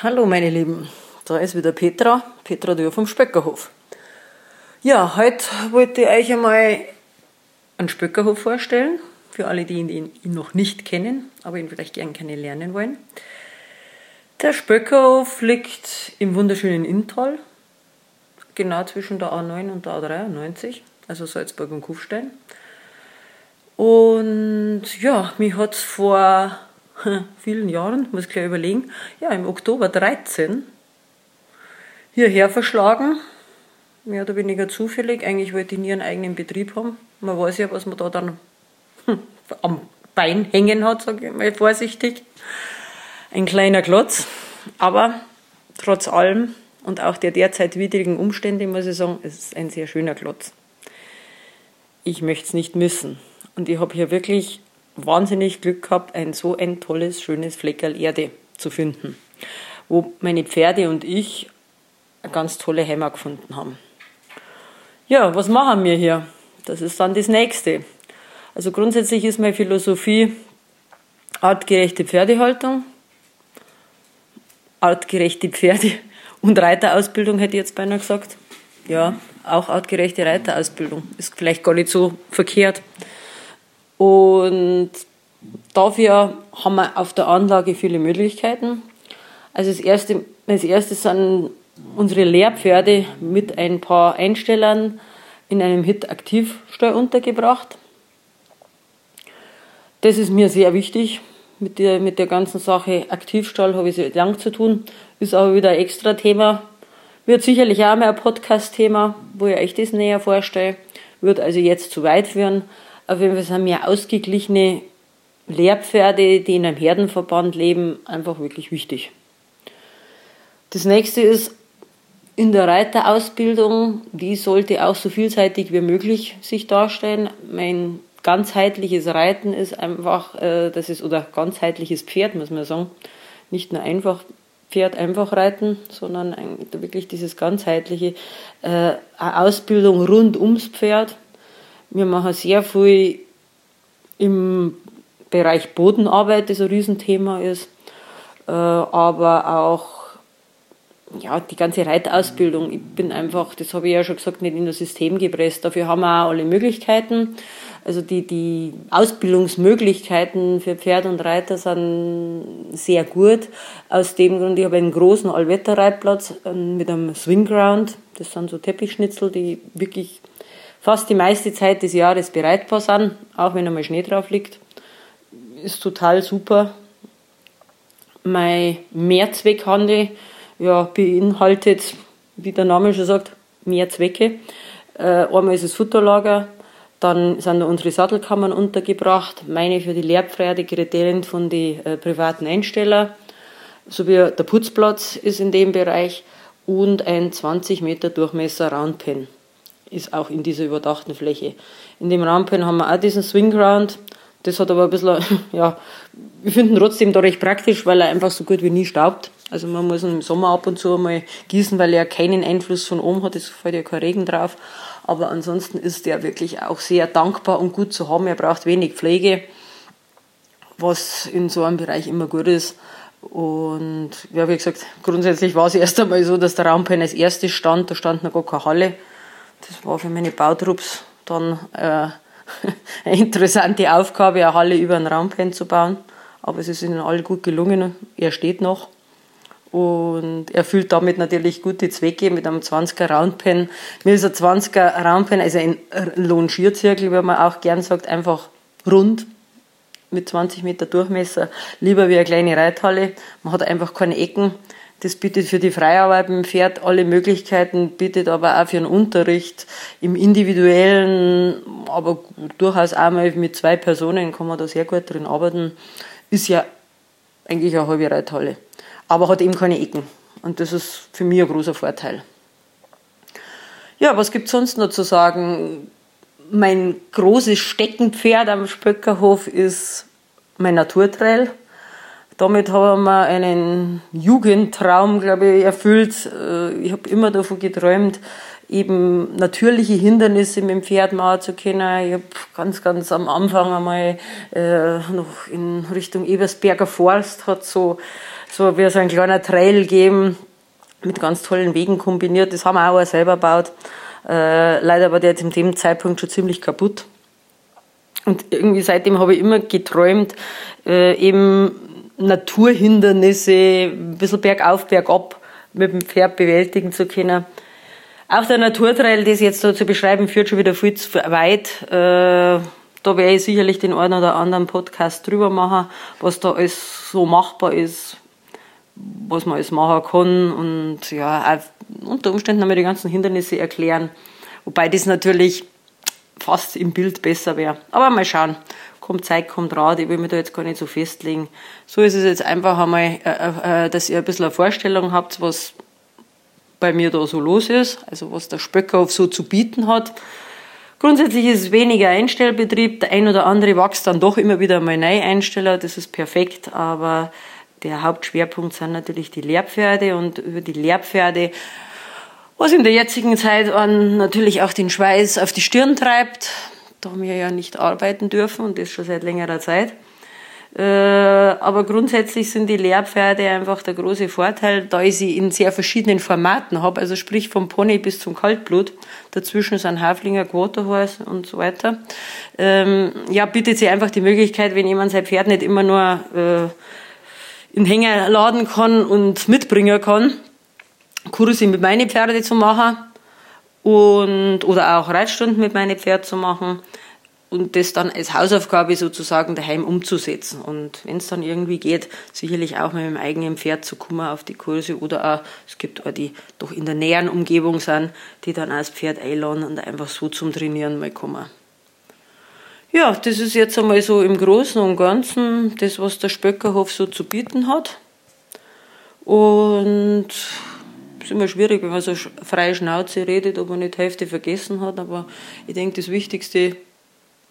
Hallo meine Lieben, da ist wieder Petra, Petra Dürr vom Spöckerhof. Ja, heute wollte ich euch einmal einen Spöckerhof vorstellen, für alle, die ihn, noch nicht kennen, aber ihn vielleicht gern kennenlernen wollen. Der Spöckerhof liegt im wunderschönen Inntal, genau zwischen der A9 und der A93, also Salzburg und Kufstein. Und ja, mich hat es vor vielen Jahren, muss ich gleich überlegen, ja, im Oktober 13 hierher verschlagen. Mehr oder weniger zufällig. Eigentlich wollte ich nie einen eigenen Betrieb haben. Man weiß ja, was man da dann am Bein hängen hat, sage ich mal vorsichtig. Ein kleiner Klotz. Aber trotz allem und auch der derzeit widrigen Umstände, muss ich sagen, es ist ein sehr schöner Klotz. Ich möchte es nicht missen. Und ich habe hier wirklich wahnsinnig Glück gehabt, ein so ein tolles, schönes Fleckerl Erde zu finden, wo meine Pferde und ich eine ganz tolle Heimat gefunden haben. Ja, was machen wir hier? Das ist dann das Nächste. Also grundsätzlich ist meine Philosophie artgerechte Pferdehaltung, artgerechte Pferde und Reiterausbildung hätte ich jetzt beinahe gesagt. Ja, auch artgerechte Reiterausbildung ist vielleicht gar nicht so verkehrt. Und dafür haben wir auf der Anlage viele Möglichkeiten. Also das erste, als erstes sind unsere Lehrpferde mit ein paar Einstellern in einem Hit-Aktivstall untergebracht. Das ist mir sehr wichtig. Mit der, mit der ganzen Sache Aktivstall habe ich sehr lang zu tun. Ist aber wieder ein extra Thema. Wird sicherlich auch mal ein Podcast-Thema, wo ich euch das näher vorstelle. Wird also jetzt zu weit führen. Auf jeden Fall sind mir ausgeglichene Lehrpferde, die in einem Herdenverband leben, einfach wirklich wichtig. Das nächste ist in der Reiterausbildung, die sollte auch so vielseitig wie möglich sich darstellen. Mein ganzheitliches Reiten ist einfach, äh, das ist, oder ganzheitliches Pferd, muss man sagen. Nicht nur einfach Pferd einfach reiten, sondern wirklich dieses ganzheitliche äh, Ausbildung rund ums Pferd wir machen sehr viel im Bereich Bodenarbeit, das ein Riesenthema ist, äh, aber auch ja, die ganze Reitausbildung. Ich bin einfach, das habe ich ja schon gesagt, nicht in das System gepresst. Dafür haben wir auch alle Möglichkeiten. Also die, die Ausbildungsmöglichkeiten für Pferd und Reiter sind sehr gut. Aus dem Grund, ich habe einen großen Allwetterreitplatz äh, mit einem Swingground. Das sind so Teppichschnitzel, die wirklich fast die meiste Zeit des Jahres bereitbar sind, auch wenn einmal Schnee drauf liegt. Ist total super. Mein Mehrzweckhandel ja, beinhaltet, wie der Name schon sagt, mehr Zwecke. Äh, einmal ist es Futterlager, dann sind da unsere Sattelkammern untergebracht, meine für die Lehrpferde, Kriterien von den äh, privaten Einsteller, sowie der Putzplatz ist in dem Bereich und ein 20 Meter Durchmesser Roundpen ist auch in dieser überdachten Fläche. In dem Rampen haben wir auch diesen Swingground. Das hat aber ein bisschen, ja, wir finden trotzdem da recht praktisch, weil er einfach so gut wie nie staubt. Also man muss ihn im Sommer ab und zu mal gießen, weil er keinen Einfluss von oben hat, es fällt ja kein Regen drauf. Aber ansonsten ist der wirklich auch sehr dankbar und gut zu haben. Er braucht wenig Pflege, was in so einem Bereich immer gut ist. Und ja, wie gesagt, grundsätzlich war es erst einmal so, dass der Raumpen als erstes stand, da stand noch gar keine Halle. Das war für meine Bautrupps dann äh, eine interessante Aufgabe, eine Halle über einen Raumpen zu bauen. Aber es ist ihnen alle gut gelungen. Er steht noch. Und erfüllt damit natürlich gute Zwecke mit einem 20er Roundpen. Mir ist ein 20er Roundpen, also ein Longierzirkel, wie man auch gern sagt, einfach rund mit 20 Meter Durchmesser. Lieber wie eine kleine Reithalle. Man hat einfach keine Ecken. Das bietet für die Freiarbeit dem Pferd alle Möglichkeiten, bietet aber auch für den Unterricht im individuellen, aber durchaus auch mal mit zwei Personen kann man da sehr gut drin arbeiten. Ist ja eigentlich eine halbe Reithalle, aber hat eben keine Ecken. Und das ist für mich ein großer Vorteil. Ja, was gibt es sonst noch zu sagen? Mein großes Steckenpferd am Spöckerhof ist mein Naturtrail. Damit haben wir einen Jugendtraum, glaube ich, erfüllt. Äh, ich habe immer davon geträumt, eben natürliche Hindernisse mit dem Pferd machen zu können. Ich habe ganz, ganz am Anfang einmal äh, noch in Richtung Ebersberger Forst hat so so wie so ein kleiner Trail geben, mit ganz tollen Wegen kombiniert. Das haben wir auch selber gebaut. Äh, leider war der jetzt in dem Zeitpunkt schon ziemlich kaputt. Und irgendwie seitdem habe ich immer geträumt, äh, eben Naturhindernisse, ein bisschen bergauf, bergab mit dem Pferd bewältigen zu können. Auch der Naturtrail, das jetzt da zu beschreiben, führt schon wieder viel zu weit. Äh, da werde ich sicherlich den einen oder anderen Podcast drüber machen, was da alles so machbar ist, was man alles machen kann und ja, auch unter Umständen einmal die ganzen Hindernisse erklären. Wobei das natürlich fast im Bild besser wäre. Aber mal schauen. Kommt Zeit, kommt Rat. Ich will mich da jetzt gar nicht so festlegen. So ist es jetzt einfach einmal, äh, äh, äh dass ihr ein bisschen eine Vorstellung habt, was bei mir da so los ist, also was der Spöckhof so zu bieten hat. Grundsätzlich ist es weniger Einstellbetrieb. Der ein oder andere wächst dann doch immer wieder mal neu Einsteller. Das ist perfekt. Aber der Hauptschwerpunkt sind natürlich die Lehrpferde und über die Lehrpferde, was in der jetzigen Zeit an natürlich auch den Schweiß auf die Stirn treibt, da wir ja nicht arbeiten dürfen und das schon seit längerer Zeit. Äh, aber grundsätzlich sind die Lehrpferde einfach der große Vorteil, da ich sie in sehr verschiedenen Formaten habe, also sprich vom Pony bis zum Kaltblut. Dazwischen sind Haflinger, Quarterhorse und so weiter. Ähm, ja, bietet sie einfach die Möglichkeit, wenn jemand sein Pferd nicht immer nur äh, in Hänger laden kann und mitbringen kann, Kurse mit meinen Pferden zu machen und, oder auch Reitstunden mit meinen Pferden zu machen und das dann als Hausaufgabe sozusagen daheim umzusetzen. Und wenn es dann irgendwie geht, sicherlich auch mit dem eigenen Pferd zu kommen auf die Kurse oder auch, es gibt auch die doch in der näheren Umgebung sind, die dann als Pferd einladen und einfach so zum Trainieren mal kommen. Ja, das ist jetzt einmal so im Großen und Ganzen das, was der Spöckerhof so zu bieten hat. Und ist immer schwierig, wenn man so freie Schnauze redet, ob man nicht Hälfte vergessen hat. Aber ich denke, das Wichtigste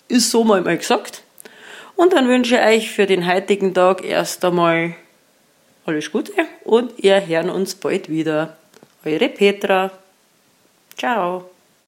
ist so mal, mal gesagt. Und dann wünsche ich euch für den heutigen Tag erst einmal alles Gute und wir hören uns bald wieder. Eure Petra. Ciao.